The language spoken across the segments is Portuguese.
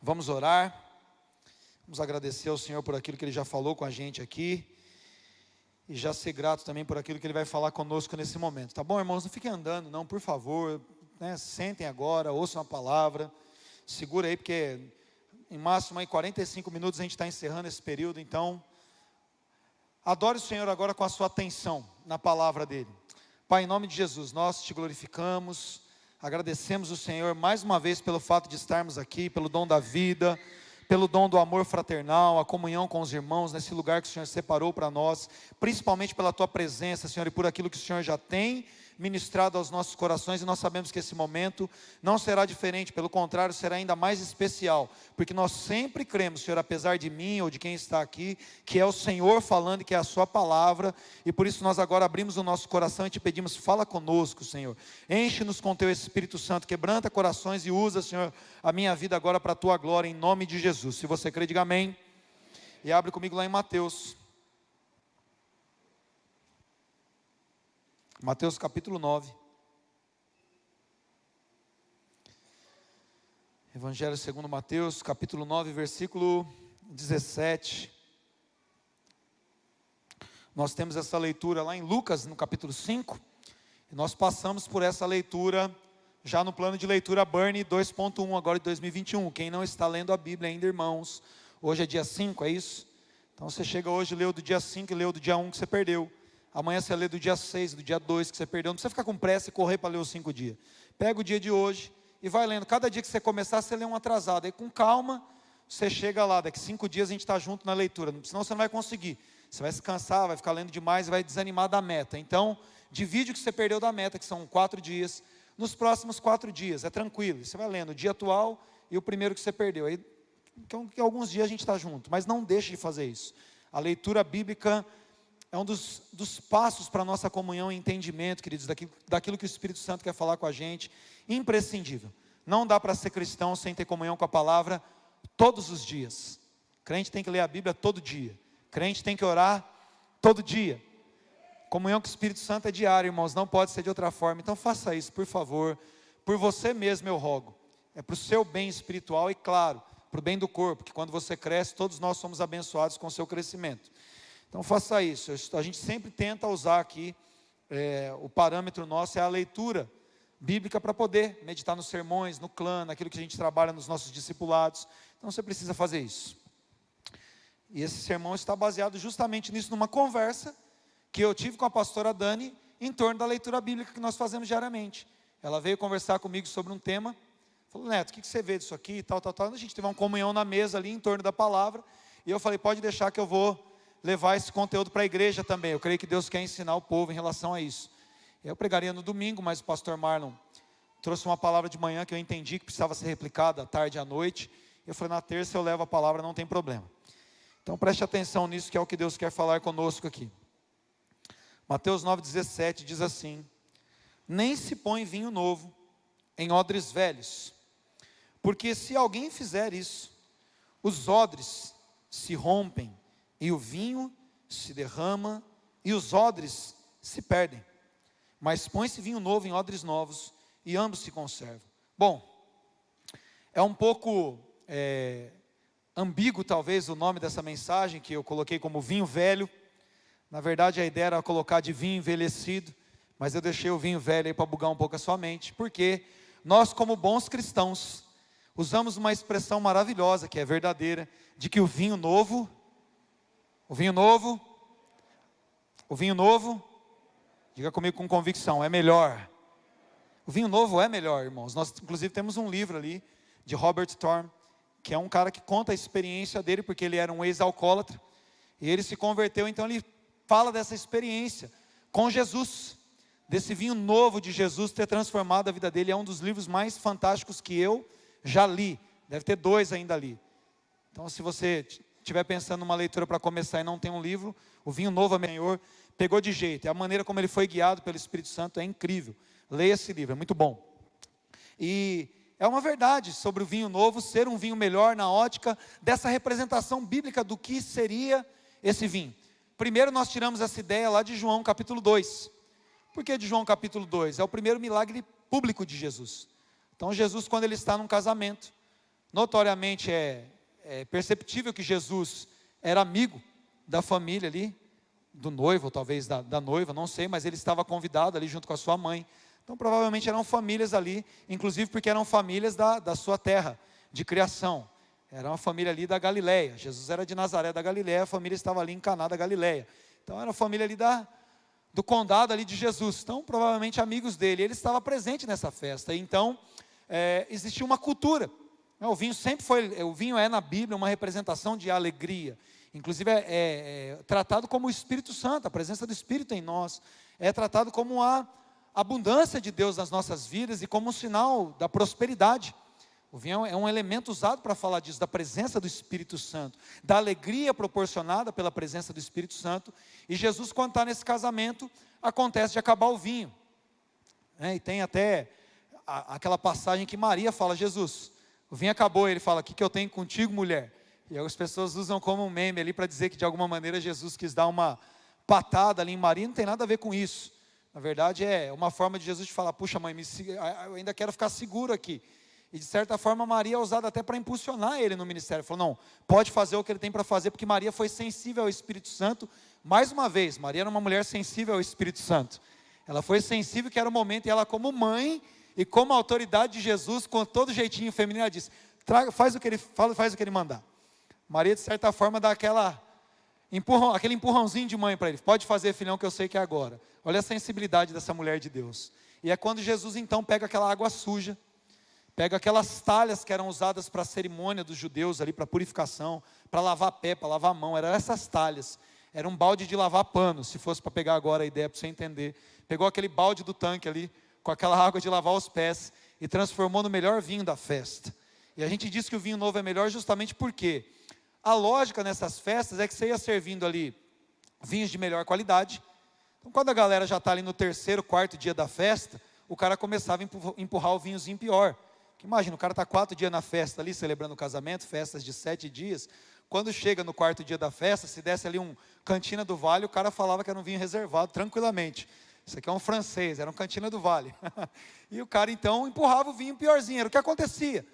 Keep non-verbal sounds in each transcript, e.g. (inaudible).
Vamos orar. Vamos agradecer ao Senhor por aquilo que Ele já falou com a gente aqui. E já ser grato também por aquilo que Ele vai falar conosco nesse momento. Tá bom, irmãos? Não fiquem andando, não, por favor. Né? Sentem agora, ouçam a palavra. Segura aí, porque em máximo aí 45 minutos a gente está encerrando esse período. Então, adore o Senhor agora com a sua atenção na palavra dEle. Pai, em nome de Jesus, nós te glorificamos. Agradecemos o Senhor mais uma vez pelo fato de estarmos aqui, pelo dom da vida pelo dom do amor fraternal, a comunhão com os irmãos, nesse lugar que o Senhor separou para nós, principalmente pela tua presença, Senhor, e por aquilo que o Senhor já tem ministrado aos nossos corações, e nós sabemos que esse momento não será diferente, pelo contrário, será ainda mais especial, porque nós sempre cremos, Senhor, apesar de mim ou de quem está aqui, que é o Senhor falando, que é a Sua palavra, e por isso nós agora abrimos o nosso coração e te pedimos, fala conosco, Senhor, enche-nos com Teu Espírito Santo, quebranta corações e usa, Senhor, a minha vida agora para a Tua glória, em nome de Jesus. Se você crê, diga amém. E abre comigo lá em Mateus. Mateus capítulo 9. Evangelho segundo Mateus, capítulo 9, versículo 17. Nós temos essa leitura lá em Lucas, no capítulo 5. E nós passamos por essa leitura já no plano de leitura Burn 2.1, agora de 2021. Quem não está lendo a Bíblia ainda, irmãos, hoje é dia 5, é isso? Então você chega hoje, leu do dia 5 e leu do dia 1 que você perdeu. Amanhã você lê do dia 6, do dia 2 que você perdeu. Não precisa ficar com pressa e correr para ler os cinco dias. Pega o dia de hoje e vai lendo. Cada dia que você começar, você lê um atrasado. Aí com calma, você chega lá. Daqui cinco dias a gente está junto na leitura. Senão você não vai conseguir. Você vai se cansar, vai ficar lendo demais e vai desanimar da meta. Então, divide o que você perdeu da meta, que são quatro dias, nos próximos quatro dias. É tranquilo. Você vai lendo o dia atual e o primeiro que você perdeu. Aí, que, que alguns dias a gente está junto. Mas não deixe de fazer isso. A leitura bíblica é um dos, dos passos para a nossa comunhão e entendimento, queridos, daquilo, daquilo que o Espírito Santo quer falar com a gente, imprescindível. Não dá para ser cristão sem ter comunhão com a palavra todos os dias. Crente tem que ler a Bíblia todo dia. Crente tem que orar todo dia. Comunhão com o Espírito Santo é diário, irmãos, não pode ser de outra forma. Então faça isso, por favor. Por você mesmo eu rogo. É para o seu bem espiritual e, claro, para o bem do corpo, que quando você cresce, todos nós somos abençoados com o seu crescimento. Então faça isso. A gente sempre tenta usar aqui, é, o parâmetro nosso é a leitura bíblica para poder meditar nos sermões, no clã, naquilo que a gente trabalha nos nossos discipulados. Então você precisa fazer isso. E esse sermão está baseado justamente nisso, numa conversa que eu tive com a pastora Dani em torno da leitura bíblica que nós fazemos diariamente. Ela veio conversar comigo sobre um tema. Falou, Neto, o que você vê disso aqui? Tal, tal, tal. A gente teve uma comunhão na mesa ali em torno da palavra. E eu falei, pode deixar que eu vou levar esse conteúdo para a igreja também. Eu creio que Deus quer ensinar o povo em relação a isso. Eu pregaria no domingo, mas o pastor Marlon trouxe uma palavra de manhã que eu entendi que precisava ser replicada à tarde e à noite. Eu falei, na terça eu levo a palavra, não tem problema. Então preste atenção nisso, que é o que Deus quer falar conosco aqui. Mateus 9,17 diz assim: Nem se põe vinho novo em odres velhos, porque se alguém fizer isso, os odres se rompem e o vinho se derrama, e os odres se perdem. Mas põe-se vinho novo em odres novos, e ambos se conservam. Bom, é um pouco é, ambíguo, talvez, o nome dessa mensagem, que eu coloquei como vinho velho. Na verdade, a ideia era colocar de vinho envelhecido, mas eu deixei o vinho velho aí para bugar um pouco a sua mente, porque nós, como bons cristãos, usamos uma expressão maravilhosa, que é verdadeira, de que o vinho novo o vinho novo, o vinho novo, diga comigo com convicção, é melhor. O vinho novo é melhor, irmãos. Nós, inclusive, temos um livro ali de Robert Storm, que é um cara que conta a experiência dele, porque ele era um ex-alcoólatra, e ele se converteu, então ele fala dessa experiência com Jesus, desse vinho novo de Jesus ter transformado a vida dele. É um dos livros mais fantásticos que eu já li. Deve ter dois ainda ali. Então, se você estiver pensando numa leitura para começar e não tem um livro, o vinho novo é Senhor, pegou de jeito. A maneira como ele foi guiado pelo Espírito Santo é incrível. Leia esse livro, é muito bom. E é uma verdade sobre o vinho novo ser um vinho melhor na ótica dessa representação bíblica do que seria esse vinho. Primeiro nós tiramos essa ideia lá de João capítulo 2. Por que de João capítulo 2? É o primeiro milagre público de Jesus. Então Jesus quando ele está num casamento, Notoriamente é, é perceptível que Jesus era amigo da família ali, do noivo, talvez da, da noiva, não sei, mas ele estava convidado ali junto com a sua mãe. Então, provavelmente eram famílias ali, inclusive porque eram famílias da, da sua terra, de criação. Era uma família ali da Galileia. Jesus era de Nazaré da Galileia, a família estava ali em Caná da Galileia. Então, era uma família ali da, do condado ali de Jesus. Então, provavelmente amigos dele. Ele estava presente nessa festa. Então, é, existia uma cultura. O vinho sempre foi, o vinho é na Bíblia uma representação de alegria. Inclusive é, é, é, tratado como o Espírito Santo, a presença do Espírito em nós. É tratado como a abundância de Deus nas nossas vidas e como um sinal da prosperidade. O vinho é um elemento usado para falar disso, da presença do Espírito Santo, da alegria proporcionada pela presença do Espírito Santo. E Jesus, quando está nesse casamento, acontece de acabar o vinho. É, e tem até a, aquela passagem que Maria fala: Jesus, o vinho acabou. Ele fala: O que, que eu tenho contigo, mulher? E as pessoas usam como um meme ali para dizer que de alguma maneira Jesus quis dar uma patada ali em Maria, não tem nada a ver com isso. Na verdade, é uma forma de Jesus de falar: puxa, mãe, me, eu ainda quero ficar seguro aqui. E de certa forma, Maria é usada até para impulsionar ele no ministério. Falou: não, pode fazer o que ele tem para fazer, porque Maria foi sensível ao Espírito Santo. Mais uma vez, Maria era uma mulher sensível ao Espírito Santo. Ela foi sensível que era o momento, e ela, como mãe e como autoridade de Jesus, com todo jeitinho feminino, ela disse: faz o que ele fala, faz o que ele mandar. Maria, de certa forma, dá aquela empurrão, aquele empurrãozinho de mãe para ele. Pode fazer, filhão, que eu sei que é agora. Olha a sensibilidade dessa mulher de Deus. E é quando Jesus então pega aquela água suja, pega aquelas talhas que eram usadas para a cerimônia dos judeus ali, para purificação, para lavar pé, para lavar mão, eram essas talhas. Era um balde de lavar pano, se fosse para pegar agora a ideia para você entender. Pegou aquele balde do tanque ali, com aquela água de lavar os pés, e transformou no melhor vinho da festa. E a gente diz que o vinho novo é melhor justamente porque a lógica nessas festas é que você ia servindo ali vinhos de melhor qualidade. Então, quando a galera já está ali no terceiro, quarto dia da festa, o cara começava a empurrar o vinhozinho pior. Imagina, o cara está quatro dias na festa ali, celebrando o casamento, festas de sete dias. Quando chega no quarto dia da festa, se desse ali um cantina do vale, o cara falava que era um vinho reservado, tranquilamente. Isso aqui é um francês, era um cantina do vale. (laughs) e o cara então empurrava o vinho piorzinho, era o que acontecia.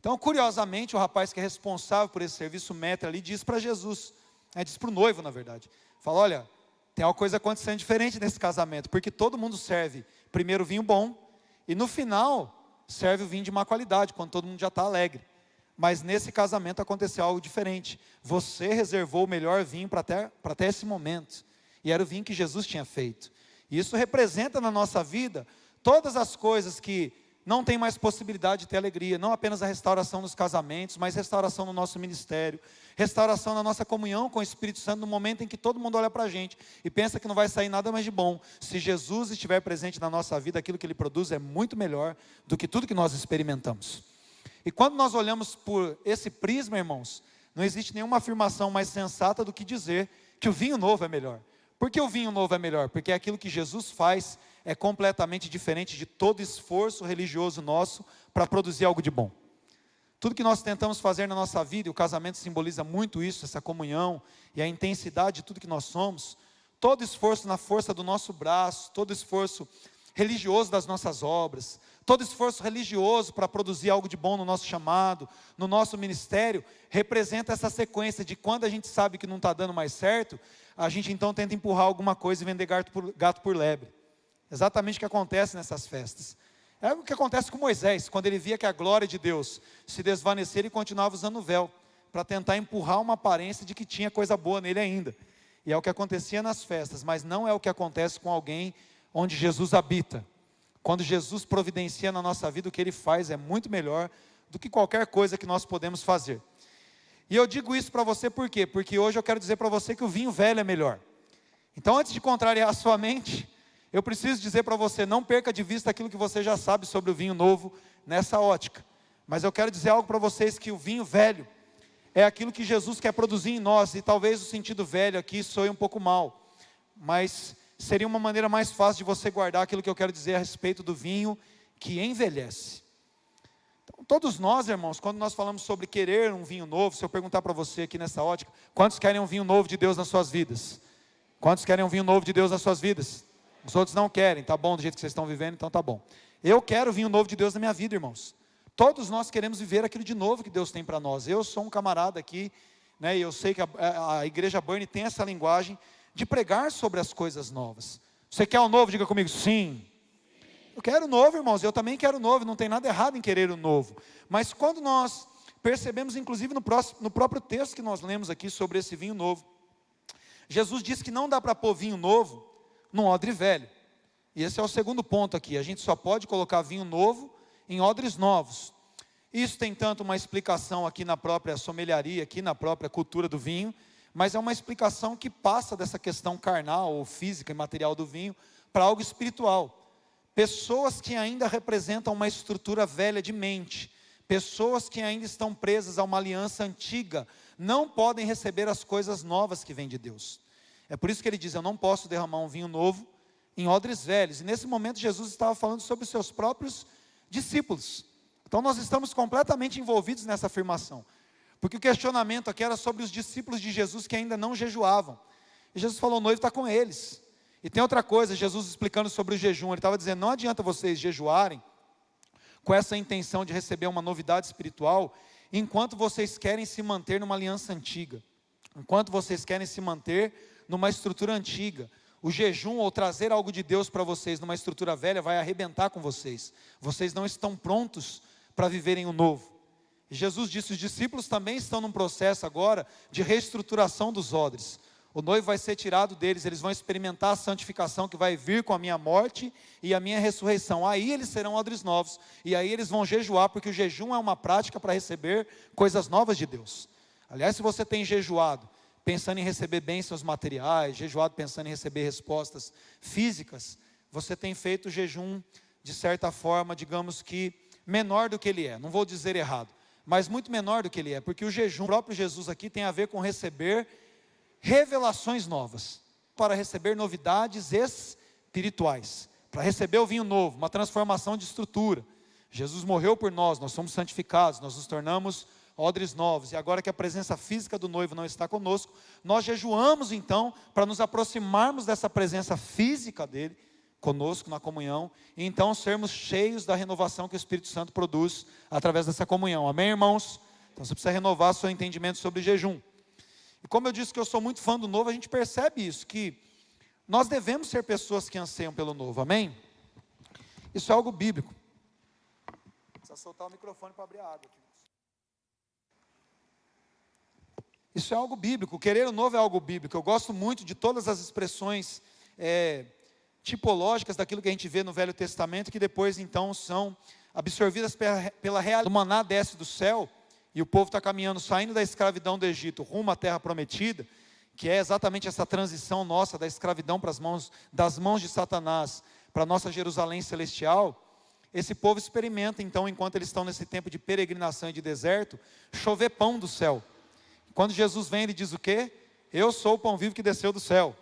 Então, curiosamente, o rapaz que é responsável por esse serviço metra ali diz para Jesus, é, diz para o noivo, na verdade, fala: olha, tem uma coisa acontecendo diferente nesse casamento, porque todo mundo serve primeiro vinho bom e no final serve o vinho de má qualidade, quando todo mundo já está alegre. Mas nesse casamento aconteceu algo diferente. Você reservou o melhor vinho para até, até esse momento. E era o vinho que Jesus tinha feito. Isso representa na nossa vida todas as coisas que não tem mais possibilidade de ter alegria, não apenas a restauração dos casamentos, mas restauração no nosso ministério, restauração na nossa comunhão com o Espírito Santo no momento em que todo mundo olha para a gente e pensa que não vai sair nada mais de bom. Se Jesus estiver presente na nossa vida, aquilo que ele produz é muito melhor do que tudo que nós experimentamos. E quando nós olhamos por esse prisma, irmãos, não existe nenhuma afirmação mais sensata do que dizer que o vinho novo é melhor. Por que o vinho novo é melhor? Porque aquilo que Jesus faz é completamente diferente de todo esforço religioso nosso para produzir algo de bom. Tudo que nós tentamos fazer na nossa vida, e o casamento simboliza muito isso, essa comunhão e a intensidade de tudo que nós somos, todo esforço na força do nosso braço, todo esforço religioso das nossas obras, todo esforço religioso para produzir algo de bom no nosso chamado, no nosso ministério, representa essa sequência de quando a gente sabe que não está dando mais certo, a gente então tenta empurrar alguma coisa e vender gato por, gato por lebre. Exatamente o que acontece nessas festas. É o que acontece com Moisés, quando ele via que a glória de Deus se desvanecer e continuava usando o véu, para tentar empurrar uma aparência de que tinha coisa boa nele ainda. E é o que acontecia nas festas, mas não é o que acontece com alguém onde Jesus habita. Quando Jesus providencia na nossa vida, o que ele faz é muito melhor do que qualquer coisa que nós podemos fazer. E eu digo isso para você por quê? Porque hoje eu quero dizer para você que o vinho velho é melhor. Então, antes de contrariar a sua mente, eu preciso dizer para você, não perca de vista aquilo que você já sabe sobre o vinho novo nessa ótica. Mas eu quero dizer algo para vocês que o vinho velho é aquilo que Jesus quer produzir em nós, e talvez o sentido velho aqui soe um pouco mal, mas seria uma maneira mais fácil de você guardar aquilo que eu quero dizer a respeito do vinho que envelhece. Todos nós, irmãos, quando nós falamos sobre querer um vinho novo, se eu perguntar para você aqui nessa ótica, quantos querem um vinho novo de Deus nas suas vidas? Quantos querem um vinho novo de Deus nas suas vidas? Os outros não querem, tá bom do jeito que vocês estão vivendo, então tá bom. Eu quero vinho novo de Deus na minha vida, irmãos. Todos nós queremos viver aquilo de novo que Deus tem para nós. Eu sou um camarada aqui, né, e eu sei que a, a, igreja Burn tem essa linguagem de pregar sobre as coisas novas. Você quer o novo? Diga comigo, sim. Eu quero o novo, irmãos, eu também quero o novo, não tem nada errado em querer o novo. Mas quando nós percebemos, inclusive no, próximo, no próprio texto que nós lemos aqui sobre esse vinho novo, Jesus disse que não dá para pôr vinho novo num odre velho. E esse é o segundo ponto aqui. A gente só pode colocar vinho novo em odres novos. Isso tem tanto uma explicação aqui na própria sommelharia, aqui na própria cultura do vinho, mas é uma explicação que passa dessa questão carnal ou física e material do vinho para algo espiritual. Pessoas que ainda representam uma estrutura velha de mente, pessoas que ainda estão presas a uma aliança antiga, não podem receber as coisas novas que vêm de Deus. É por isso que ele diz: Eu não posso derramar um vinho novo em odres velhos. E nesse momento, Jesus estava falando sobre os seus próprios discípulos. Então, nós estamos completamente envolvidos nessa afirmação. Porque o questionamento aqui era sobre os discípulos de Jesus que ainda não jejuavam. E Jesus falou: o noivo está com eles. E tem outra coisa, Jesus explicando sobre o jejum, ele estava dizendo: não adianta vocês jejuarem com essa intenção de receber uma novidade espiritual, enquanto vocês querem se manter numa aliança antiga, enquanto vocês querem se manter numa estrutura antiga. O jejum ou trazer algo de Deus para vocês numa estrutura velha vai arrebentar com vocês. Vocês não estão prontos para viverem o novo. Jesus disse: os discípulos também estão num processo agora de reestruturação dos odres. O noivo vai ser tirado deles, eles vão experimentar a santificação que vai vir com a minha morte e a minha ressurreição. Aí eles serão odres novos, e aí eles vão jejuar, porque o jejum é uma prática para receber coisas novas de Deus. Aliás, se você tem jejuado, pensando em receber bênçãos materiais, jejuado pensando em receber respostas físicas, você tem feito jejum, de certa forma, digamos que menor do que ele é. Não vou dizer errado, mas muito menor do que ele é, porque o jejum, o próprio Jesus aqui tem a ver com receber revelações novas, para receber novidades espirituais, para receber o vinho novo, uma transformação de estrutura. Jesus morreu por nós, nós somos santificados, nós nos tornamos odres novos, e agora que a presença física do noivo não está conosco, nós jejuamos então para nos aproximarmos dessa presença física dele conosco na comunhão, e então sermos cheios da renovação que o Espírito Santo produz através dessa comunhão. Amém, irmãos? Então você precisa renovar seu entendimento sobre jejum. E como eu disse que eu sou muito fã do novo, a gente percebe isso, que nós devemos ser pessoas que anseiam pelo novo, amém? Isso é algo bíblico. Precisa soltar o microfone para abrir a água. Isso é algo bíblico. Querer o novo é algo bíblico. Eu gosto muito de todas as expressões é, tipológicas daquilo que a gente vê no Velho Testamento, que depois então são absorvidas pela, pela realidade. O maná desce do céu e o povo está caminhando, saindo da escravidão do Egito rumo à terra prometida, que é exatamente essa transição nossa da escravidão para as mãos, das mãos de Satanás para a nossa Jerusalém celestial. Esse povo experimenta, então, enquanto eles estão nesse tempo de peregrinação e de deserto, chover pão do céu. Quando Jesus vem, ele diz o quê? Eu sou o pão vivo que desceu do céu.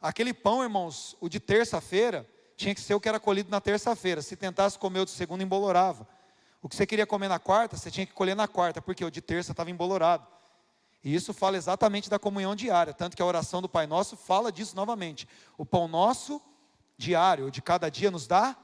Aquele pão, irmãos, o de terça-feira, tinha que ser o que era colhido na terça-feira. Se tentasse comer o de segunda, embolorava. O que você queria comer na quarta, você tinha que colher na quarta, porque o de terça estava embolorado. E isso fala exatamente da comunhão diária, tanto que a oração do Pai Nosso fala disso novamente. O pão nosso diário, de cada dia, nos dá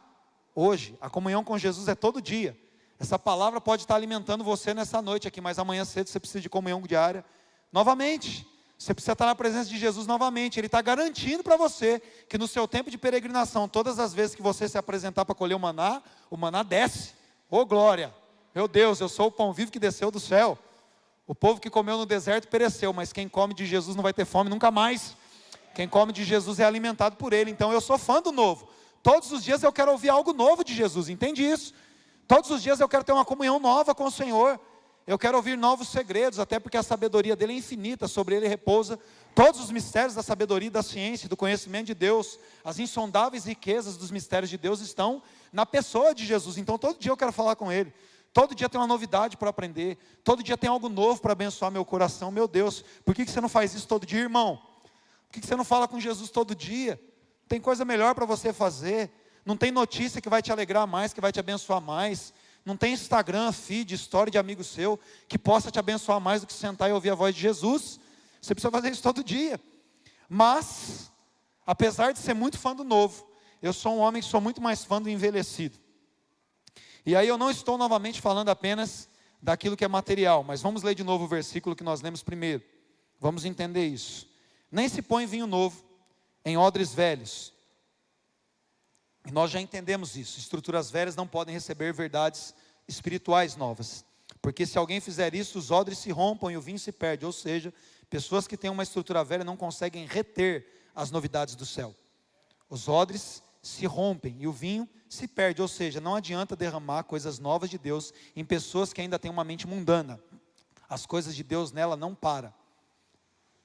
hoje. A comunhão com Jesus é todo dia. Essa palavra pode estar alimentando você nessa noite aqui, mas amanhã cedo você precisa de comunhão diária novamente. Você precisa estar na presença de Jesus novamente. Ele está garantindo para você que no seu tempo de peregrinação, todas as vezes que você se apresentar para colher o maná, o maná desce. Ô oh, glória! Meu Deus, eu sou o pão vivo que desceu do céu. O povo que comeu no deserto pereceu, mas quem come de Jesus não vai ter fome nunca mais. Quem come de Jesus é alimentado por Ele. Então eu sou fã do novo. Todos os dias eu quero ouvir algo novo de Jesus, entende isso? Todos os dias eu quero ter uma comunhão nova com o Senhor. Eu quero ouvir novos segredos, até porque a sabedoria dele é infinita, sobre ele repousa todos os mistérios da sabedoria, da ciência, do conhecimento de Deus. As insondáveis riquezas dos mistérios de Deus estão na pessoa de Jesus. Então todo dia eu quero falar com ele. Todo dia tem uma novidade para aprender. Todo dia tem algo novo para abençoar meu coração. Meu Deus, por que você não faz isso todo dia, irmão? Por que você não fala com Jesus todo dia? Tem coisa melhor para você fazer. Não tem notícia que vai te alegrar mais, que vai te abençoar mais. Não tem Instagram, feed, história de amigo seu que possa te abençoar mais do que sentar e ouvir a voz de Jesus. Você precisa fazer isso todo dia. Mas, apesar de ser muito fã do novo, eu sou um homem que sou muito mais fã do envelhecido. E aí eu não estou novamente falando apenas daquilo que é material, mas vamos ler de novo o versículo que nós lemos primeiro. Vamos entender isso. Nem se põe vinho novo em odres velhos. E nós já entendemos isso. Estruturas velhas não podem receber verdades espirituais novas. Porque se alguém fizer isso, os odres se rompam e o vinho se perde. Ou seja, pessoas que têm uma estrutura velha não conseguem reter as novidades do céu. Os odres se rompem e o vinho se perde, ou seja, não adianta derramar coisas novas de Deus em pessoas que ainda têm uma mente mundana. As coisas de Deus nela não para.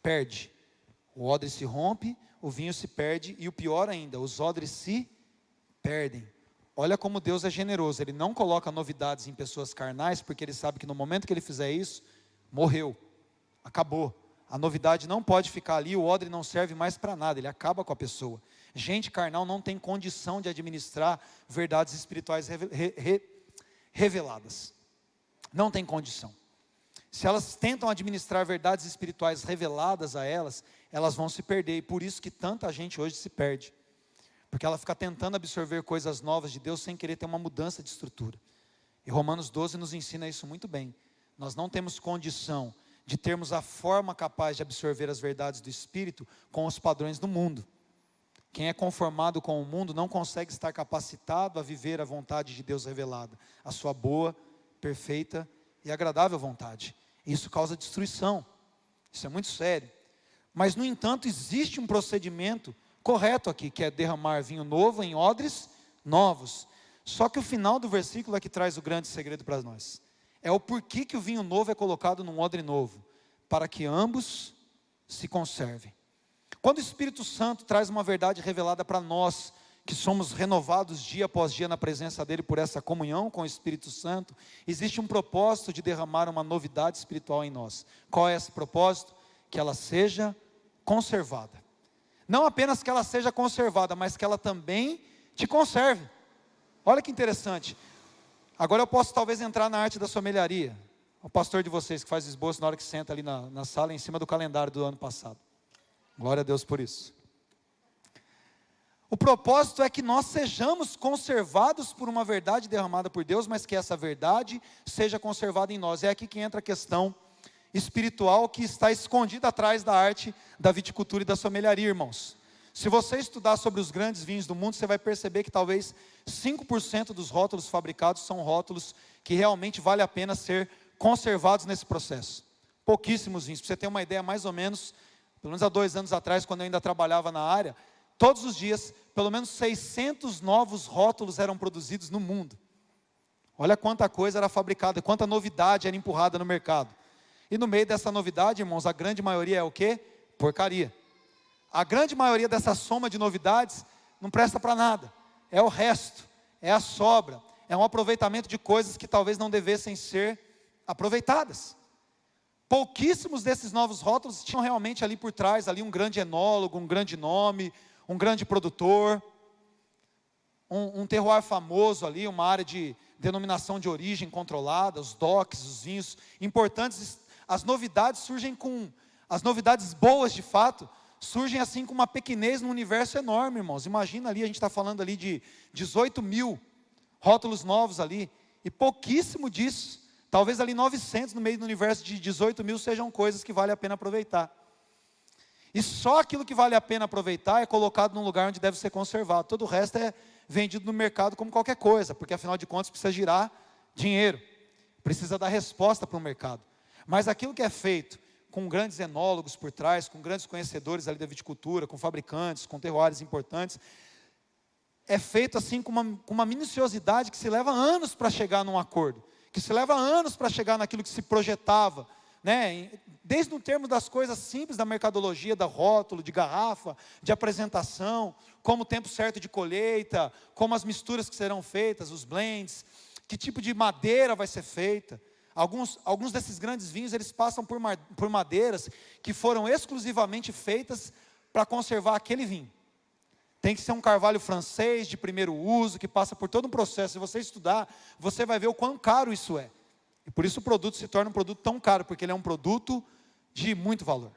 Perde. O odre se rompe, o vinho se perde e o pior ainda, os odres se perdem. Olha como Deus é generoso, ele não coloca novidades em pessoas carnais, porque ele sabe que no momento que ele fizer isso, morreu. Acabou. A novidade não pode ficar ali, o odre não serve mais para nada, ele acaba com a pessoa. Gente carnal não tem condição de administrar verdades espirituais reveladas. Não tem condição. Se elas tentam administrar verdades espirituais reveladas a elas, elas vão se perder. E por isso que tanta gente hoje se perde. Porque ela fica tentando absorver coisas novas de Deus sem querer ter uma mudança de estrutura. E Romanos 12 nos ensina isso muito bem. Nós não temos condição de termos a forma capaz de absorver as verdades do Espírito com os padrões do mundo. Quem é conformado com o mundo não consegue estar capacitado a viver a vontade de Deus revelada, a sua boa, perfeita e agradável vontade. Isso causa destruição. Isso é muito sério. Mas, no entanto, existe um procedimento correto aqui, que é derramar vinho novo em odres novos. Só que o final do versículo é que traz o grande segredo para nós. É o porquê que o vinho novo é colocado num odre novo, para que ambos se conservem. Quando o Espírito Santo traz uma verdade revelada para nós, que somos renovados dia após dia na presença dele por essa comunhão com o Espírito Santo, existe um propósito de derramar uma novidade espiritual em nós. Qual é esse propósito? Que ela seja conservada. Não apenas que ela seja conservada, mas que ela também te conserve. Olha que interessante. Agora eu posso talvez entrar na arte da somelharia. O pastor de vocês que faz esboço na hora que senta ali na, na sala, em cima do calendário do ano passado. Glória a Deus por isso. O propósito é que nós sejamos conservados por uma verdade derramada por Deus, mas que essa verdade seja conservada em nós. É aqui que entra a questão espiritual que está escondida atrás da arte da viticultura e da somelharia, irmãos. Se você estudar sobre os grandes vinhos do mundo, você vai perceber que talvez 5% dos rótulos fabricados são rótulos que realmente vale a pena ser conservados nesse processo. Pouquíssimos vinhos. Para você ter uma ideia, mais ou menos, pelo menos há dois anos atrás, quando eu ainda trabalhava na área, todos os dias, pelo menos 600 novos rótulos eram produzidos no mundo. Olha quanta coisa era fabricada, quanta novidade era empurrada no mercado. E no meio dessa novidade, irmãos, a grande maioria é o que? Porcaria. A grande maioria dessa soma de novidades não presta para nada. É o resto, é a sobra, é um aproveitamento de coisas que talvez não devessem ser aproveitadas. Pouquíssimos desses novos rótulos tinham realmente ali por trás ali um grande enólogo, um grande nome, um grande produtor, um, um terroir famoso ali, uma área de denominação de origem controlada, os DOCs, os vinhos importantes. As novidades surgem com, as novidades boas de fato, surgem assim com uma pequenez no universo enorme, irmãos. Imagina ali, a gente está falando ali de 18 mil rótulos novos ali, e pouquíssimo disso Talvez ali 900 no meio do universo de 18 mil sejam coisas que vale a pena aproveitar. E só aquilo que vale a pena aproveitar é colocado num lugar onde deve ser conservado. Todo o resto é vendido no mercado como qualquer coisa, porque afinal de contas precisa girar dinheiro, precisa dar resposta para o mercado. Mas aquilo que é feito com grandes enólogos por trás, com grandes conhecedores ali da viticultura, com fabricantes, com terroirs importantes, é feito assim com uma, com uma minuciosidade que se leva anos para chegar num acordo que se leva anos para chegar naquilo que se projetava, né? Desde o termo das coisas simples da mercadologia, da rótulo, de garrafa, de apresentação, como o tempo certo de colheita, como as misturas que serão feitas, os blends, que tipo de madeira vai ser feita. Alguns, alguns desses grandes vinhos, eles passam por, por madeiras que foram exclusivamente feitas para conservar aquele vinho. Tem que ser um carvalho francês de primeiro uso, que passa por todo um processo. Se você estudar, você vai ver o quão caro isso é. E por isso o produto se torna um produto tão caro, porque ele é um produto de muito valor.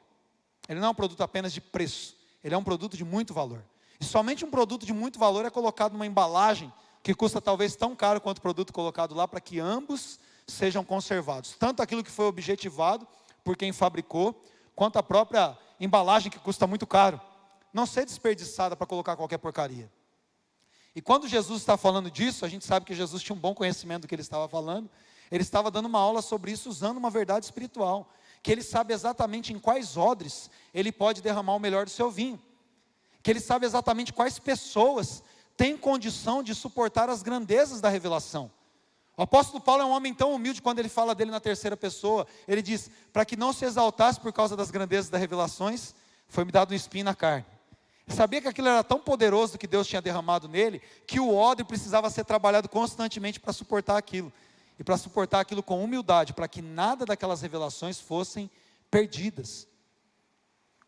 Ele não é um produto apenas de preço, ele é um produto de muito valor. E somente um produto de muito valor é colocado numa embalagem que custa talvez tão caro quanto o produto colocado lá, para que ambos sejam conservados. Tanto aquilo que foi objetivado por quem fabricou, quanto a própria embalagem que custa muito caro. Não ser desperdiçada para colocar qualquer porcaria. E quando Jesus está falando disso, a gente sabe que Jesus tinha um bom conhecimento do que ele estava falando. Ele estava dando uma aula sobre isso usando uma verdade espiritual, que ele sabe exatamente em quais odres ele pode derramar o melhor do seu vinho. Que ele sabe exatamente quais pessoas têm condição de suportar as grandezas da revelação. O apóstolo Paulo é um homem tão humilde quando ele fala dele na terceira pessoa. Ele diz: Para que não se exaltasse por causa das grandezas das revelações, foi-me dado um espinho na carne. Ele sabia que aquilo era tão poderoso que Deus tinha derramado nele, que o ódio precisava ser trabalhado constantemente para suportar aquilo. E para suportar aquilo com humildade, para que nada daquelas revelações fossem perdidas.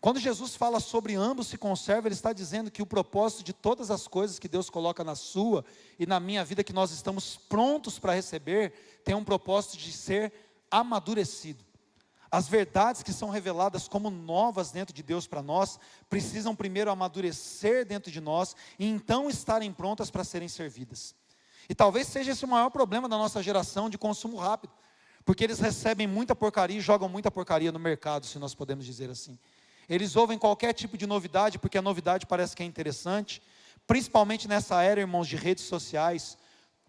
Quando Jesus fala sobre ambos se conserva, ele está dizendo que o propósito de todas as coisas que Deus coloca na sua e na minha vida, que nós estamos prontos para receber, tem um propósito de ser amadurecido. As verdades que são reveladas como novas dentro de Deus para nós, precisam primeiro amadurecer dentro de nós e então estarem prontas para serem servidas. E talvez seja esse o maior problema da nossa geração de consumo rápido, porque eles recebem muita porcaria e jogam muita porcaria no mercado, se nós podemos dizer assim. Eles ouvem qualquer tipo de novidade, porque a novidade parece que é interessante, principalmente nessa era, irmãos, de redes sociais.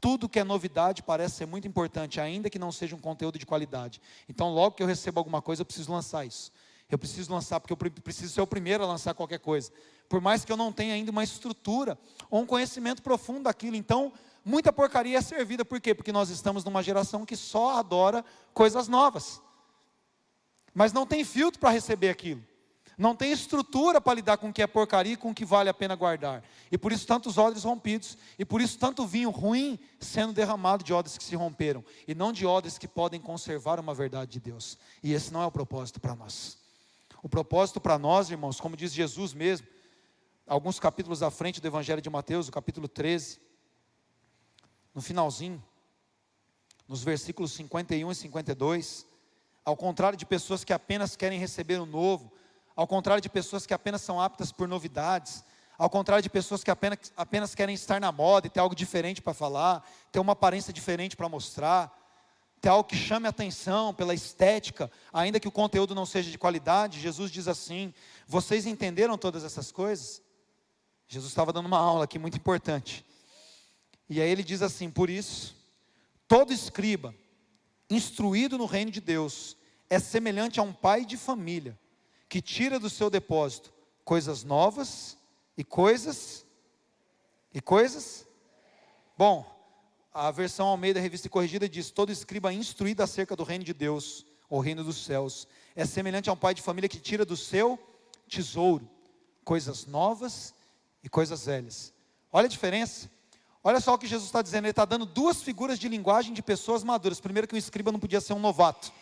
Tudo que é novidade parece ser muito importante, ainda que não seja um conteúdo de qualidade. Então, logo que eu recebo alguma coisa, eu preciso lançar isso. Eu preciso lançar, porque eu preciso ser o primeiro a lançar qualquer coisa. Por mais que eu não tenha ainda uma estrutura ou um conhecimento profundo daquilo. Então, muita porcaria é servida. Por quê? Porque nós estamos numa geração que só adora coisas novas. Mas não tem filtro para receber aquilo não tem estrutura para lidar com o que é porcaria e com o que vale a pena guardar. E por isso tantos odres rompidos, e por isso tanto vinho ruim sendo derramado de odres que se romperam, e não de odres que podem conservar uma verdade de Deus. E esse não é o propósito para nós. O propósito para nós, irmãos, como diz Jesus mesmo, alguns capítulos à frente do Evangelho de Mateus, o capítulo 13, no finalzinho, nos versículos 51 e 52, ao contrário de pessoas que apenas querem receber o novo, ao contrário de pessoas que apenas são aptas por novidades, ao contrário de pessoas que apenas, apenas querem estar na moda e ter algo diferente para falar, ter uma aparência diferente para mostrar, ter algo que chame atenção pela estética, ainda que o conteúdo não seja de qualidade, Jesus diz assim: vocês entenderam todas essas coisas? Jesus estava dando uma aula aqui muito importante. E aí ele diz assim: por isso, todo escriba, instruído no reino de Deus, é semelhante a um pai de família que tira do seu depósito coisas novas e coisas e coisas. Bom, a versão Almeida Revista e Corrigida diz: todo escriba instruído acerca do reino de Deus, ou reino dos céus, é semelhante a um pai de família que tira do seu tesouro coisas novas e coisas velhas. Olha a diferença. Olha só o que Jesus está dizendo, ele está dando duas figuras de linguagem de pessoas maduras. Primeiro, que um escriba não podia ser um novato.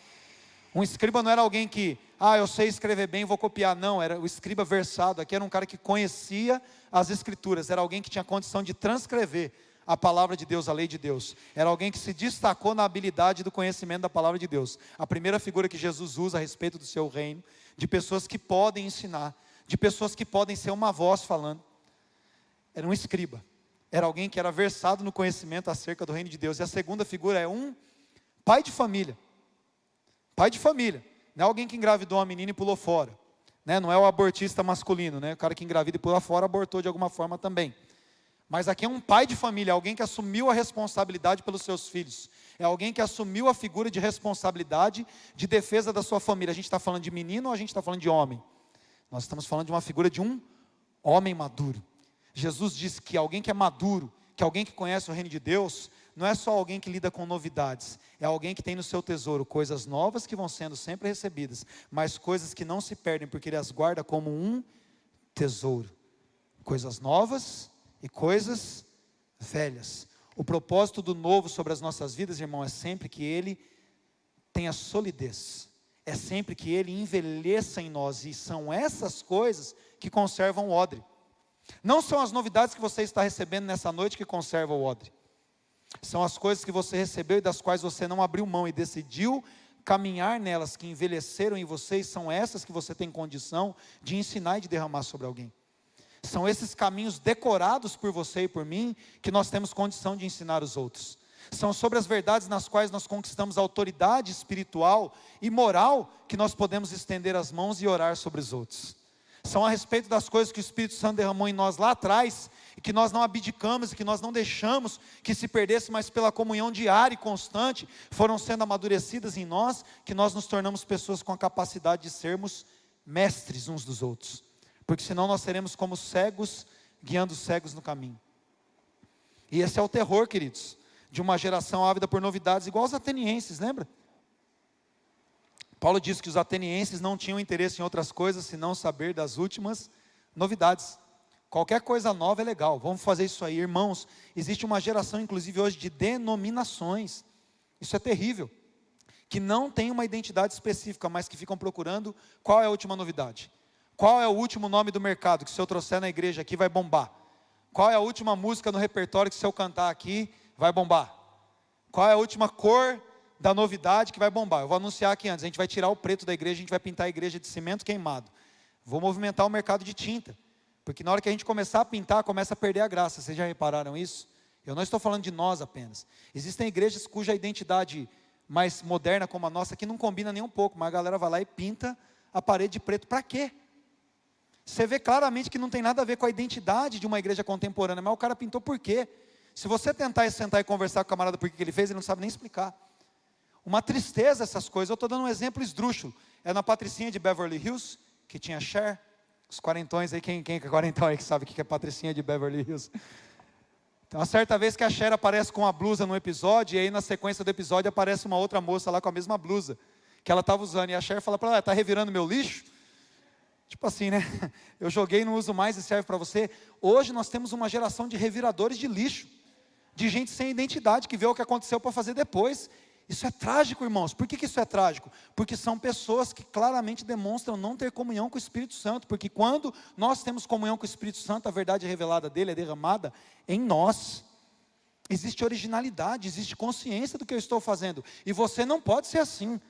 Um escriba não era alguém que, ah, eu sei escrever bem, vou copiar. Não, era o escriba versado. Aqui era um cara que conhecia as escrituras, era alguém que tinha condição de transcrever a palavra de Deus, a lei de Deus. Era alguém que se destacou na habilidade do conhecimento da palavra de Deus. A primeira figura que Jesus usa a respeito do seu reino, de pessoas que podem ensinar, de pessoas que podem ser uma voz falando, era um escriba. Era alguém que era versado no conhecimento acerca do reino de Deus. E a segunda figura é um pai de família Pai de família. Não é alguém que engravidou uma menina e pulou fora. Né? Não é o abortista masculino, né? O cara que engravida e pula fora abortou de alguma forma também. Mas aqui é um pai de família, alguém que assumiu a responsabilidade pelos seus filhos. É alguém que assumiu a figura de responsabilidade de defesa da sua família. A gente está falando de menino ou a gente está falando de homem? Nós estamos falando de uma figura de um homem maduro. Jesus disse que alguém que é maduro, que alguém que conhece o reino de Deus, não é só alguém que lida com novidades, é alguém que tem no seu tesouro coisas novas que vão sendo sempre recebidas, mas coisas que não se perdem, porque ele as guarda como um tesouro. Coisas novas e coisas velhas. O propósito do novo sobre as nossas vidas, irmão, é sempre que ele tenha solidez, é sempre que ele envelheça em nós, e são essas coisas que conservam o odre. Não são as novidades que você está recebendo nessa noite que conservam o odre. São as coisas que você recebeu e das quais você não abriu mão e decidiu caminhar nelas, que envelheceram em você, e são essas que você tem condição de ensinar e de derramar sobre alguém. São esses caminhos decorados por você e por mim que nós temos condição de ensinar os outros. São sobre as verdades nas quais nós conquistamos autoridade espiritual e moral que nós podemos estender as mãos e orar sobre os outros. São a respeito das coisas que o Espírito Santo derramou em nós lá atrás e que nós não abdicamos e que nós não deixamos que se perdesse, mas pela comunhão diária e constante foram sendo amadurecidas em nós, que nós nos tornamos pessoas com a capacidade de sermos mestres uns dos outros porque senão nós seremos como cegos guiando cegos no caminho. E esse é o terror, queridos, de uma geração ávida por novidades, igual os atenienses, lembra? Paulo diz que os atenienses não tinham interesse em outras coisas senão saber das últimas novidades. Qualquer coisa nova é legal, vamos fazer isso aí, irmãos. Existe uma geração, inclusive hoje, de denominações, isso é terrível, que não tem uma identidade específica, mas que ficam procurando qual é a última novidade. Qual é o último nome do mercado que se eu trouxer na igreja aqui vai bombar? Qual é a última música no repertório que se eu cantar aqui vai bombar? Qual é a última cor da novidade que vai bombar? Eu vou anunciar aqui antes, a gente vai tirar o preto da igreja, a gente vai pintar a igreja de cimento queimado. Vou movimentar o mercado de tinta, porque na hora que a gente começar a pintar, começa a perder a graça. Vocês já repararam isso? Eu não estou falando de nós apenas. Existem igrejas cuja identidade mais moderna como a nossa que não combina nem um pouco, mas a galera vai lá e pinta a parede de preto para quê? Você vê claramente que não tem nada a ver com a identidade de uma igreja contemporânea, mas o cara pintou por quê? Se você tentar sentar e conversar com o camarada por que ele fez, ele não sabe nem explicar. Uma tristeza essas coisas. Eu estou dando um exemplo esdrúxulo. É na Patricinha de Beverly Hills, que tinha Cher, os quarentões aí, quem, quem é quarentão aí que sabe o que é Patricinha de Beverly Hills? Então, uma certa vez que a Cher aparece com a blusa no episódio, e aí na sequência do episódio aparece uma outra moça lá com a mesma blusa que ela estava usando, e a Cher fala para ela, está revirando meu lixo? Tipo assim, né? (laughs) Eu joguei, não uso mais e serve para você. Hoje nós temos uma geração de reviradores de lixo, de gente sem identidade que vê o que aconteceu para fazer depois. Isso é trágico, irmãos. Por que, que isso é trágico? Porque são pessoas que claramente demonstram não ter comunhão com o Espírito Santo. Porque quando nós temos comunhão com o Espírito Santo, a verdade revelada dele é derramada em nós. Existe originalidade, existe consciência do que eu estou fazendo. E você não pode ser assim.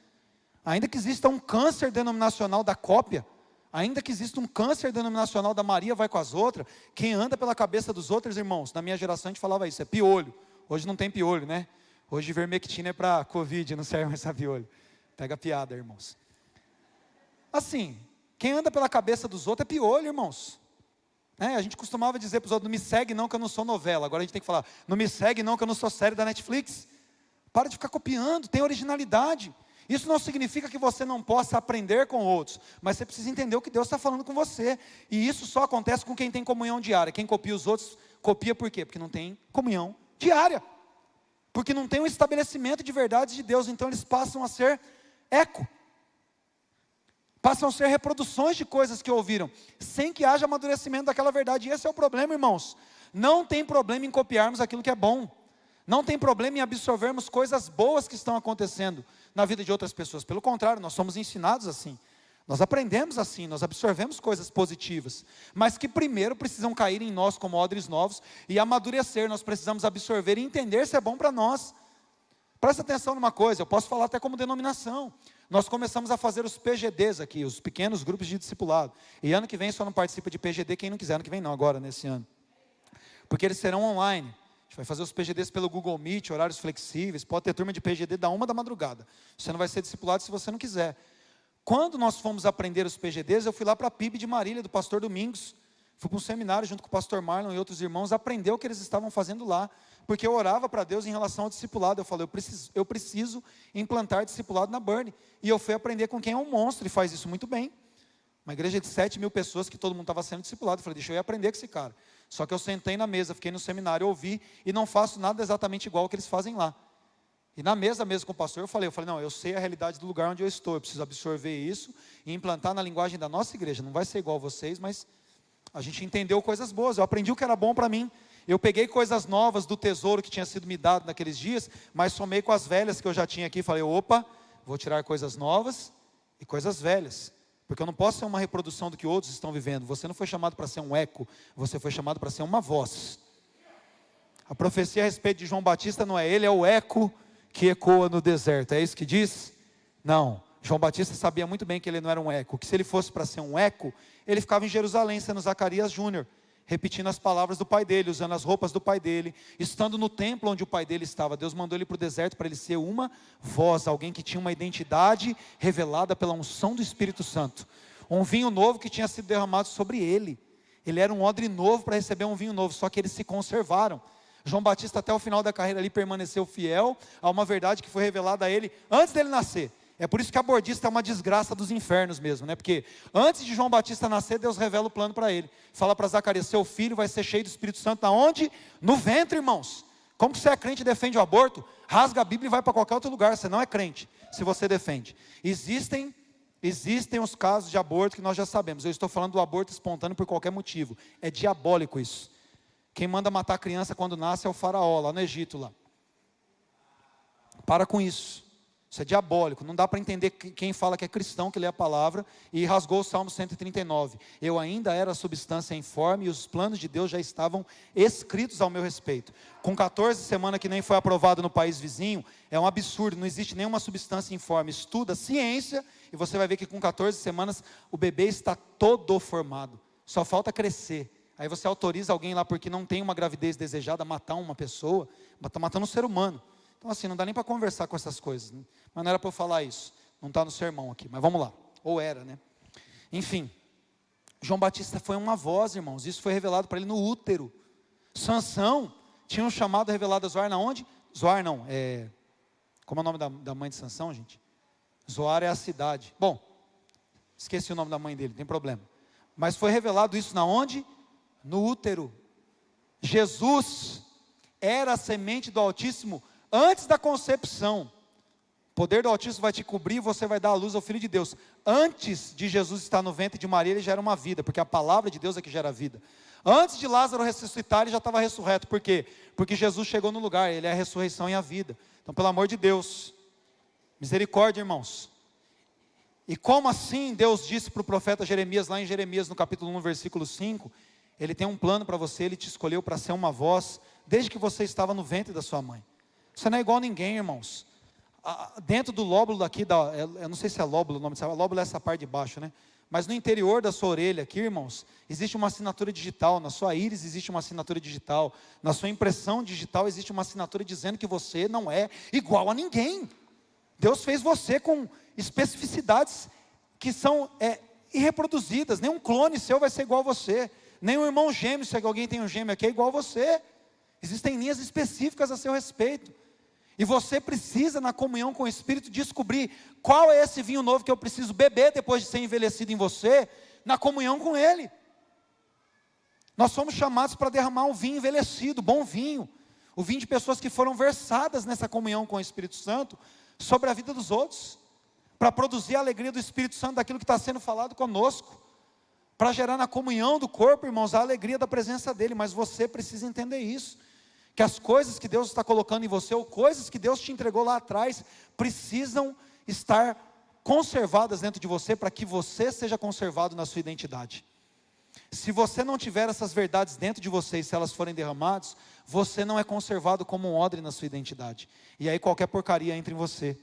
Ainda que exista um câncer denominacional da cópia, Ainda que exista um câncer denominacional da Maria vai com as outras, quem anda pela cabeça dos outros irmãos, na minha geração a gente falava isso, é piolho. Hoje não tem piolho, né? Hoje vermectina é para Covid, não serve mais para piolho. Pega piada, irmãos. Assim, quem anda pela cabeça dos outros é piolho, irmãos. É, a gente costumava dizer para os outros, não me segue não que eu não sou novela. Agora a gente tem que falar, não me segue não que eu não sou série da Netflix. Para de ficar copiando, tem originalidade. Isso não significa que você não possa aprender com outros, mas você precisa entender o que Deus está falando com você. E isso só acontece com quem tem comunhão diária. Quem copia os outros, copia por quê? Porque não tem comunhão diária. Porque não tem um estabelecimento de verdades de Deus, então eles passam a ser eco. Passam a ser reproduções de coisas que ouviram, sem que haja amadurecimento daquela verdade. E esse é o problema, irmãos. Não tem problema em copiarmos aquilo que é bom. Não tem problema em absorvermos coisas boas que estão acontecendo na vida de outras pessoas. Pelo contrário, nós somos ensinados assim. Nós aprendemos assim, nós absorvemos coisas positivas, mas que primeiro precisam cair em nós como odres novos e amadurecer. Nós precisamos absorver e entender se é bom para nós. Presta atenção numa coisa, eu posso falar até como denominação. Nós começamos a fazer os PGDs aqui, os pequenos grupos de discipulado. E ano que vem só não participa de PGD quem não quiser, ano que vem não, agora, nesse ano. Porque eles serão online gente vai fazer os PGDs pelo Google Meet, horários flexíveis. Pode ter turma de PGD da uma da madrugada. Você não vai ser discipulado se você não quiser. Quando nós fomos aprender os PGDs, eu fui lá para a PIB de Marília, do pastor Domingos. Fui para um seminário junto com o pastor Marlon e outros irmãos, aprender o que eles estavam fazendo lá. Porque eu orava para Deus em relação ao discipulado. Eu falei, eu preciso, eu preciso implantar discipulado na Burn. E eu fui aprender com quem é um monstro e faz isso muito bem. Uma igreja de 7 mil pessoas que todo mundo estava sendo discipulado. Eu falei, deixa eu ir aprender com esse cara. Só que eu sentei na mesa, fiquei no seminário, ouvi e não faço nada exatamente igual ao que eles fazem lá. E na mesa mesmo com o pastor, eu falei, eu falei, não, eu sei a realidade do lugar onde eu estou, eu preciso absorver isso e implantar na linguagem da nossa igreja. Não vai ser igual a vocês, mas a gente entendeu coisas boas. Eu aprendi o que era bom para mim. Eu peguei coisas novas do tesouro que tinha sido me dado naqueles dias, mas somei com as velhas que eu já tinha aqui. Falei, opa, vou tirar coisas novas e coisas velhas. Porque eu não posso ser uma reprodução do que outros estão vivendo. Você não foi chamado para ser um eco, você foi chamado para ser uma voz. A profecia a respeito de João Batista não é ele, é o eco que ecoa no deserto. É isso que diz? Não. João Batista sabia muito bem que ele não era um eco. Que se ele fosse para ser um eco, ele ficava em Jerusalém sendo Zacarias Júnior. repetindo as palavras do pai dele, usando as roupas do pai dele, estando no templo onde o pai dele estava. Deus mandou ele para o deserto para ele ser uma voz, alguém que tinha uma identidade revelada pela unção do Espírito Santo. Um vinho novo que tinha sido derramado sobre ele. Ele era um odre novo para receber um vinho novo, só que eles se conservaram. João Batista, até o final da carreira ali, permaneceu fiel a uma verdade que foi revelada a ele antes dele nascer. É por isso que a bordista é uma desgraça dos infernos mesmo, né? Porque antes de João Batista nascer, Deus revela o plano para ele. Fala para Zacarias: seu filho vai ser cheio do Espírito Santo, aonde? No ventre, irmãos. Como que você é crente e defende o aborto? Rasga a Bíblia e vai para qualquer outro lugar. Você não é crente se você defende. Existem Existem os casos de aborto que nós já sabemos. Eu estou falando do aborto espontâneo por qualquer motivo. É diabólico isso. Quem manda matar a criança quando nasce é o faraó, lá no Egito. Lá. Para com isso. Isso é diabólico. Não dá para entender quem fala que é cristão, que lê a palavra, e rasgou o Salmo 139. Eu ainda era substância informe e os planos de Deus já estavam escritos ao meu respeito. Com 14 semanas que nem foi aprovado no país vizinho, é um absurdo, não existe nenhuma substância informe. Estuda ciência e você vai ver que com 14 semanas o bebê está todo formado. Só falta crescer. Aí você autoriza alguém lá porque não tem uma gravidez desejada matar uma pessoa, está matando um ser humano. Então, assim, não dá nem para conversar com essas coisas. Né? Mas não era para eu falar isso. Não está no sermão aqui, mas vamos lá. Ou era, né? Enfim, João Batista foi uma voz, irmãos. Isso foi revelado para ele no útero. Sansão tinha um chamado revelado a Zoar na onde? Zoar não, é... Como é o nome da, da mãe de Sansão, gente? Zoar é a cidade. Bom, esqueci o nome da mãe dele, tem problema. Mas foi revelado isso na onde? No útero. Jesus era a semente do Altíssimo antes da concepção. O poder do Altíssimo vai te cobrir e você vai dar a luz ao Filho de Deus. Antes de Jesus estar no ventre de Maria, ele já era uma vida, porque a palavra de Deus é que gera vida. Antes de Lázaro ressuscitar, ele já estava ressurreto. Por quê? Porque Jesus chegou no lugar, ele é a ressurreição e a vida. Então, pelo amor de Deus, misericórdia, irmãos. E como assim Deus disse para o profeta Jeremias, lá em Jeremias, no capítulo 1, versículo 5, ele tem um plano para você, ele te escolheu para ser uma voz, desde que você estava no ventre da sua mãe. Você não é igual a ninguém, irmãos. Dentro do lóbulo daqui, da, eu não sei se é lóbulo o nome, lóbulo é essa parte de baixo, né? Mas no interior da sua orelha aqui, irmãos, existe uma assinatura digital, na sua íris existe uma assinatura digital, na sua impressão digital existe uma assinatura dizendo que você não é igual a ninguém. Deus fez você com especificidades que são é, irreproduzidas. Nenhum clone seu vai ser igual a você. Nenhum irmão gêmeo, se alguém tem um gêmeo aqui, é igual você. Existem linhas específicas a seu respeito. E você precisa, na comunhão com o Espírito, descobrir qual é esse vinho novo que eu preciso beber depois de ser envelhecido em você, na comunhão com Ele. Nós somos chamados para derramar um vinho envelhecido, bom vinho, o vinho de pessoas que foram versadas nessa comunhão com o Espírito Santo sobre a vida dos outros, para produzir a alegria do Espírito Santo daquilo que está sendo falado conosco, para gerar na comunhão do corpo, irmãos, a alegria da presença dEle, mas você precisa entender isso que as coisas que Deus está colocando em você, ou coisas que Deus te entregou lá atrás, precisam estar conservadas dentro de você para que você seja conservado na sua identidade. Se você não tiver essas verdades dentro de você e se elas forem derramadas, você não é conservado como um odre na sua identidade. E aí qualquer porcaria entra em você.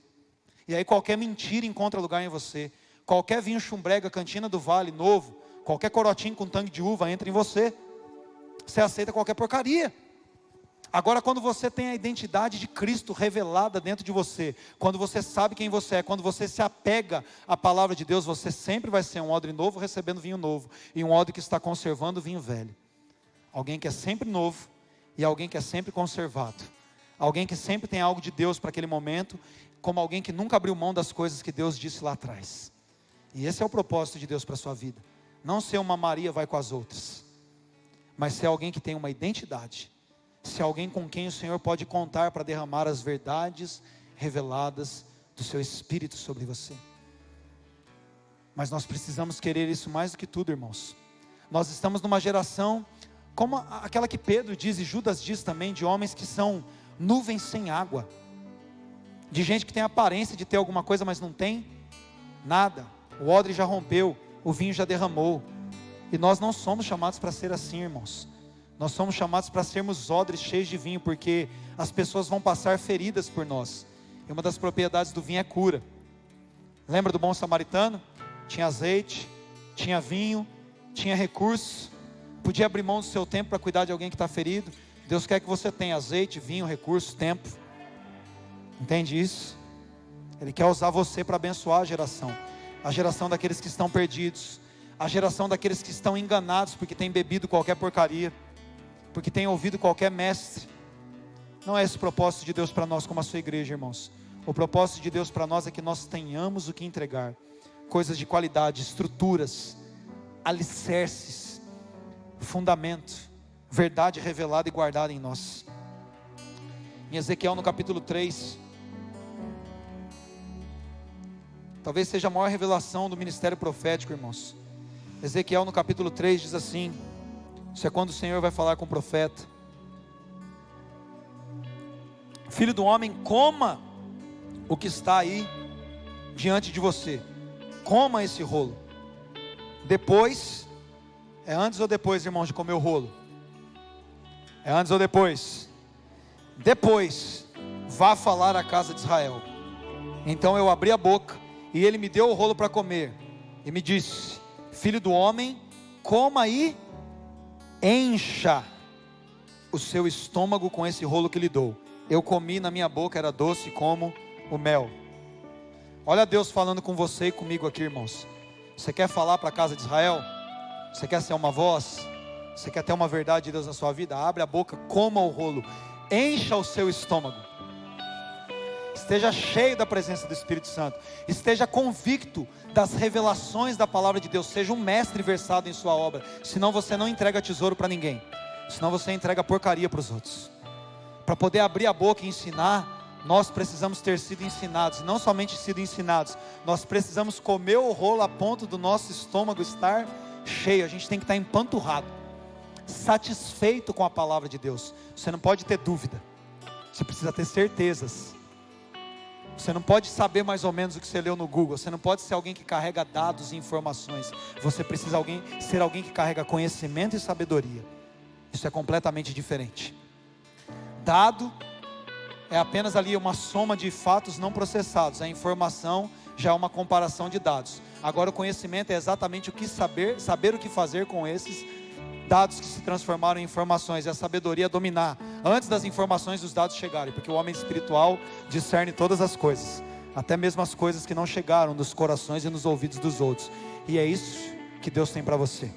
E aí qualquer mentira encontra lugar em você. Qualquer vinho chumbrega, cantina do vale, novo, qualquer corotinho com tangue de uva entra em você. Você aceita qualquer porcaria. Agora, quando você tem a identidade de Cristo revelada dentro de você, quando você sabe quem você é, quando você se apega à palavra de Deus, você sempre vai ser um odre novo recebendo vinho novo, e um odre que está conservando vinho velho. Alguém que é sempre novo e alguém que é sempre conservado. Alguém que sempre tem algo de Deus para aquele momento, como alguém que nunca abriu mão das coisas que Deus disse lá atrás. E esse é o propósito de Deus para a sua vida. Não ser uma Maria vai com as outras, mas ser alguém que tem uma identidade se alguém com quem o Senhor pode contar para derramar as verdades reveladas do seu Espírito sobre você. Mas nós precisamos querer isso mais do que tudo, irmãos. Nós estamos numa geração, como aquela que Pedro diz e Judas diz também, de homens que são nuvens sem água, de gente que tem aparência de ter alguma coisa, mas não tem nada. O odre já rompeu, o vinho já derramou, e nós não somos chamados para ser assim, irmãos. Nós somos chamados para sermos odres cheios de vinho, porque as pessoas vão passar feridas por nós. E uma das propriedades do vinho é cura. Lembra do bom samaritano? Tinha azeite, tinha vinho, tinha recurso, Podia abrir mão do seu tempo para cuidar de alguém que está ferido. Deus quer que você tenha azeite, vinho, recurso, tempo. Entende isso? Ele quer usar você para abençoar a geração, a geração daqueles que estão perdidos, a geração daqueles que estão enganados porque têm bebido qualquer porcaria, porque têm ouvido qualquer mestre. Não é esse o propósito de Deus para nós, como a sua igreja, irmãos. O propósito de Deus para nós é que nós tenhamos o que entregar, coisas de qualidade, estruturas, alicerces, fundamento, verdade revelada e guardada em nós. Em Ezequiel no capítulo 3, Talvez seja a maior revelação do ministério profético, irmãos. Ezequiel no capítulo 3 diz assim: Isso é quando o Senhor vai falar com o profeta. Filho do homem, coma o que está aí diante de você. Coma esse rolo. Depois, é antes ou depois, irmãos, de comer o rolo? É antes ou depois? Depois, vá falar à casa de Israel. Então eu abri a boca e ele me deu o rolo para comer. E me disse: Filho do homem, coma e encha o seu estômago com esse rolo que lhe dou. Eu comi na minha boca, era doce como o mel. Olha Deus falando com você e comigo aqui, irmãos. Você quer falar para a casa de Israel? Você quer ser uma voz? Você quer ter uma verdade de Deus na sua vida? Abre a boca, coma o rolo, encha o seu estômago esteja cheio da presença do Espírito Santo, esteja convicto das revelações da palavra de Deus, seja um mestre versado em sua obra, senão você não entrega tesouro para ninguém, senão você entrega porcaria para os outros. Para poder abrir a boca e ensinar, nós precisamos ter sido ensinados, não somente sido ensinados, nós precisamos comer o rolo a ponto do nosso estômago estar cheio, a gente tem que estar empanturrado, satisfeito com a palavra de Deus. Você não pode ter dúvida, você precisa ter certezas. Você não pode saber mais ou menos o que você leu no Google. Você não pode ser alguém que carrega dados e informações. Você precisa alguém, ser alguém que carrega conhecimento e sabedoria. Isso é completamente diferente. Dado é apenas ali uma soma de fatos não processados. A informação já é uma comparação de dados. Agora o conhecimento é exatamente o que saber, saber o que fazer com esses dados que se transformaram em informações, e a sabedoria dominar antes das informações dos dados chegarem, porque o homem espiritual discerne todas as coisas, até mesmo as coisas que não chegaram nos corações e nos ouvidos dos outros. E é isso que Deus tem para você.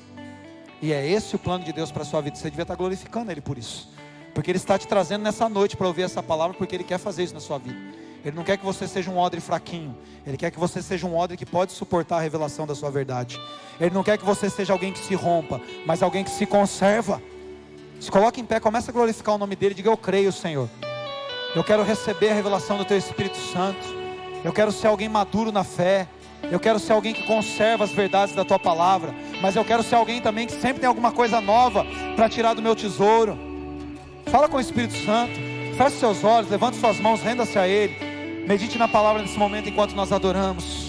E é esse o plano de Deus para a sua vida. Você devia estar glorificando Ele por isso. Porque Ele está te trazendo nessa noite para ouvir essa palavra, porque Ele quer fazer isso na sua vida. Ele não quer que você seja um odre fraquinho. Ele quer que você seja um odre que pode suportar a revelação da sua verdade. Ele não quer que você seja alguém que se rompa, mas alguém que se conserva. Se coloque em pé, começa a glorificar o nome dele. Diga: Eu creio, Senhor. Eu quero receber a revelação do Teu Espírito Santo. Eu quero ser alguém maduro na fé. Eu quero ser alguém que conserva as verdades da Tua palavra. Mas eu quero ser alguém também que sempre tem alguma coisa nova para tirar do meu tesouro. Fala com o Espírito Santo. Feche seus olhos, levante suas mãos, renda-se a Ele. Medite na palavra nesse momento enquanto nós adoramos.